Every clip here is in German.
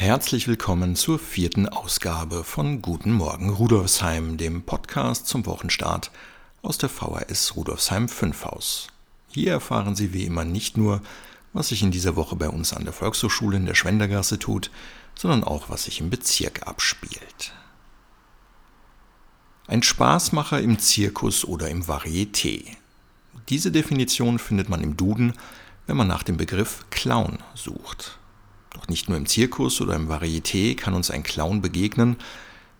Herzlich willkommen zur vierten Ausgabe von Guten Morgen Rudolfsheim, dem Podcast zum Wochenstart aus der VHS Rudolfsheim 5 Haus. Hier erfahren Sie wie immer nicht nur, was sich in dieser Woche bei uns an der Volkshochschule in der Schwendergasse tut, sondern auch, was sich im Bezirk abspielt. Ein Spaßmacher im Zirkus oder im Varieté. Diese Definition findet man im Duden, wenn man nach dem Begriff Clown sucht. Doch nicht nur im Zirkus oder im Varieté kann uns ein Clown begegnen,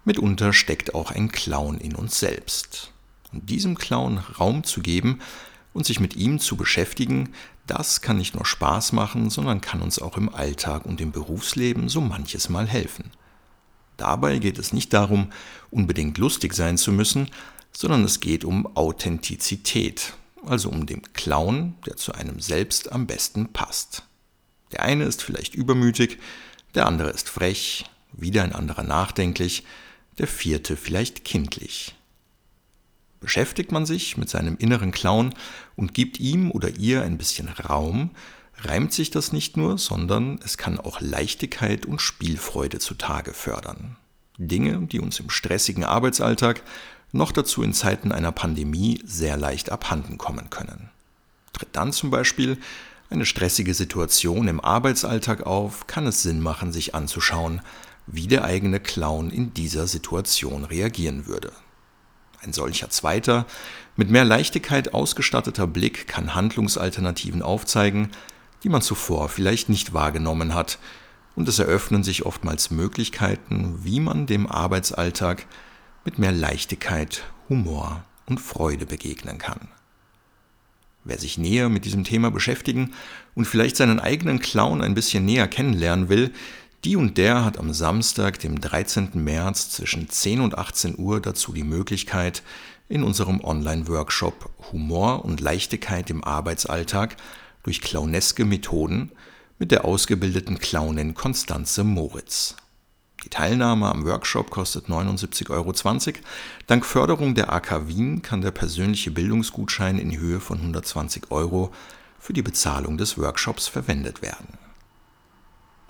mitunter steckt auch ein Clown in uns selbst. Und diesem Clown Raum zu geben und sich mit ihm zu beschäftigen, das kann nicht nur Spaß machen, sondern kann uns auch im Alltag und im Berufsleben so manches Mal helfen. Dabei geht es nicht darum, unbedingt lustig sein zu müssen, sondern es geht um Authentizität, also um den Clown, der zu einem selbst am besten passt. Der eine ist vielleicht übermütig, der andere ist frech, wieder ein anderer nachdenklich, der vierte vielleicht kindlich. Beschäftigt man sich mit seinem inneren Clown und gibt ihm oder ihr ein bisschen Raum, reimt sich das nicht nur, sondern es kann auch Leichtigkeit und Spielfreude zutage fördern. Dinge, die uns im stressigen Arbeitsalltag, noch dazu in Zeiten einer Pandemie, sehr leicht abhanden kommen können. Tritt dann zum Beispiel eine stressige Situation im Arbeitsalltag auf, kann es Sinn machen, sich anzuschauen, wie der eigene Clown in dieser Situation reagieren würde. Ein solcher zweiter, mit mehr Leichtigkeit ausgestatteter Blick kann Handlungsalternativen aufzeigen, die man zuvor vielleicht nicht wahrgenommen hat, und es eröffnen sich oftmals Möglichkeiten, wie man dem Arbeitsalltag mit mehr Leichtigkeit, Humor und Freude begegnen kann. Wer sich näher mit diesem Thema beschäftigen und vielleicht seinen eigenen Clown ein bisschen näher kennenlernen will, die und der hat am Samstag, dem 13. März zwischen 10 und 18 Uhr dazu die Möglichkeit, in unserem Online-Workshop Humor und Leichtigkeit im Arbeitsalltag durch clowneske Methoden mit der ausgebildeten Clownin Konstanze Moritz. Die Teilnahme am Workshop kostet 79,20 Euro. Dank Förderung der AK Wien kann der persönliche Bildungsgutschein in Höhe von 120 Euro für die Bezahlung des Workshops verwendet werden.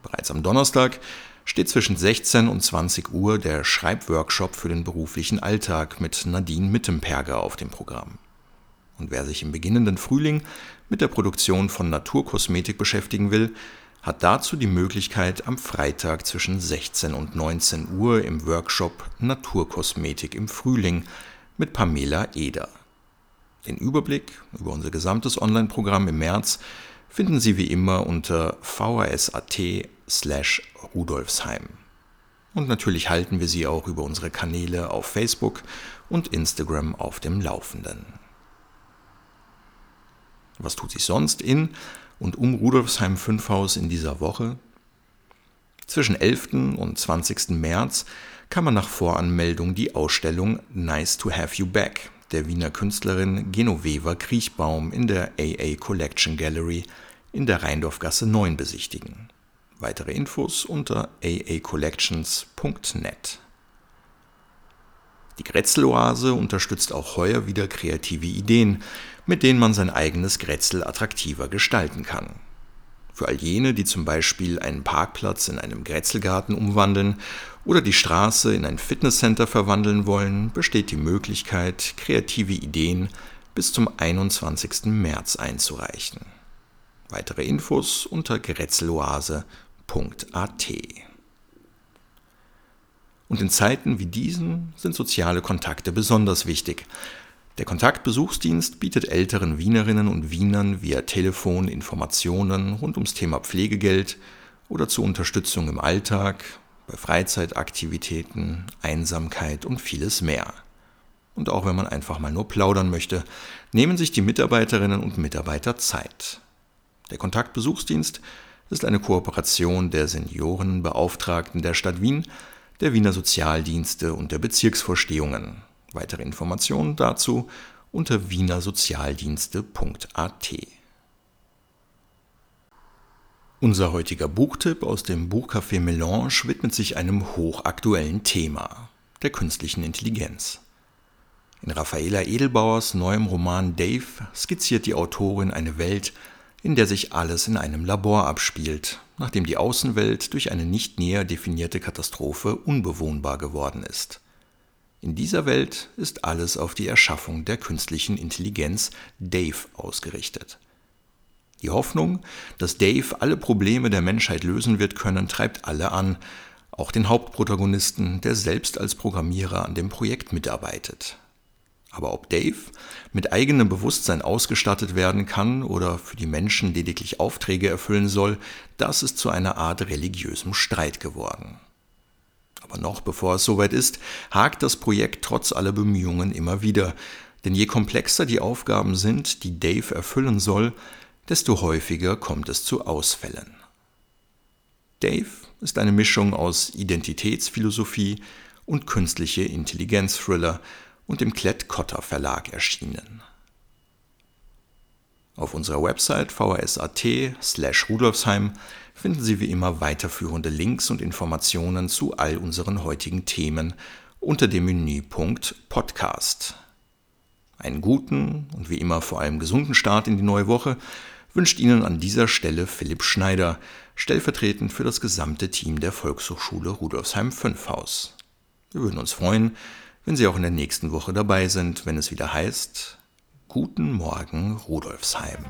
Bereits am Donnerstag steht zwischen 16 und 20 Uhr der Schreibworkshop für den beruflichen Alltag mit Nadine Mittemperger auf dem Programm. Und wer sich im beginnenden Frühling mit der Produktion von Naturkosmetik beschäftigen will, hat dazu die Möglichkeit, am Freitag zwischen 16 und 19 Uhr im Workshop Naturkosmetik im Frühling mit Pamela Eder. Den Überblick über unser gesamtes Online-Programm im März finden Sie wie immer unter vhs.at slash rudolfsheim. Und natürlich halten wir Sie auch über unsere Kanäle auf Facebook und Instagram auf dem Laufenden. Was tut sich sonst in und um Rudolfsheim 5 Haus in dieser Woche. Zwischen 11. und 20. März kann man nach Voranmeldung die Ausstellung Nice to Have You Back der Wiener Künstlerin Genoveva Kriechbaum in der AA Collection Gallery in der Rheindorfgasse 9 besichtigen. Weitere Infos unter aacollections.net. Die Grätzeloase unterstützt auch heuer wieder kreative Ideen, mit denen man sein eigenes Grätzel attraktiver gestalten kann. Für all jene, die zum Beispiel einen Parkplatz in einem Grätzelgarten umwandeln oder die Straße in ein Fitnesscenter verwandeln wollen, besteht die Möglichkeit, kreative Ideen bis zum 21. März einzureichen. Weitere Infos unter grätzeloase.at. Und in Zeiten wie diesen sind soziale Kontakte besonders wichtig. Der Kontaktbesuchsdienst bietet älteren Wienerinnen und Wienern via Telefon Informationen rund ums Thema Pflegegeld oder zur Unterstützung im Alltag, bei Freizeitaktivitäten, Einsamkeit und vieles mehr. Und auch wenn man einfach mal nur plaudern möchte, nehmen sich die Mitarbeiterinnen und Mitarbeiter Zeit. Der Kontaktbesuchsdienst ist eine Kooperation der Seniorenbeauftragten der Stadt Wien der Wiener Sozialdienste und der Bezirksvorstehungen. Weitere Informationen dazu unter wienersozialdienste.at. Unser heutiger Buchtipp aus dem Buchcafé Melange widmet sich einem hochaktuellen Thema, der künstlichen Intelligenz. In Raffaela Edelbauers neuem Roman Dave skizziert die Autorin eine Welt, in der sich alles in einem Labor abspielt, nachdem die Außenwelt durch eine nicht näher definierte Katastrophe unbewohnbar geworden ist. In dieser Welt ist alles auf die Erschaffung der künstlichen Intelligenz Dave ausgerichtet. Die Hoffnung, dass Dave alle Probleme der Menschheit lösen wird können, treibt alle an, auch den Hauptprotagonisten, der selbst als Programmierer an dem Projekt mitarbeitet. Aber ob Dave mit eigenem Bewusstsein ausgestattet werden kann oder für die Menschen lediglich Aufträge erfüllen soll, das ist zu einer Art religiösem Streit geworden. Aber noch bevor es soweit ist, hakt das Projekt trotz aller Bemühungen immer wieder, denn je komplexer die Aufgaben sind, die Dave erfüllen soll, desto häufiger kommt es zu Ausfällen. Dave ist eine Mischung aus Identitätsphilosophie und künstliche Intelligenz-Thriller und im Klett-Cotta Verlag erschienen. Auf unserer Website vhs.at slash rudolfsheim finden Sie wie immer weiterführende Links und Informationen zu all unseren heutigen Themen unter dem Menüpunkt Podcast. Einen guten und wie immer vor allem gesunden Start in die neue Woche wünscht Ihnen an dieser Stelle Philipp Schneider, stellvertretend für das gesamte Team der Volkshochschule Rudolfsheim 5 Haus. Wir würden uns freuen, wenn Sie auch in der nächsten Woche dabei sind, wenn es wieder heißt Guten Morgen Rudolfsheim.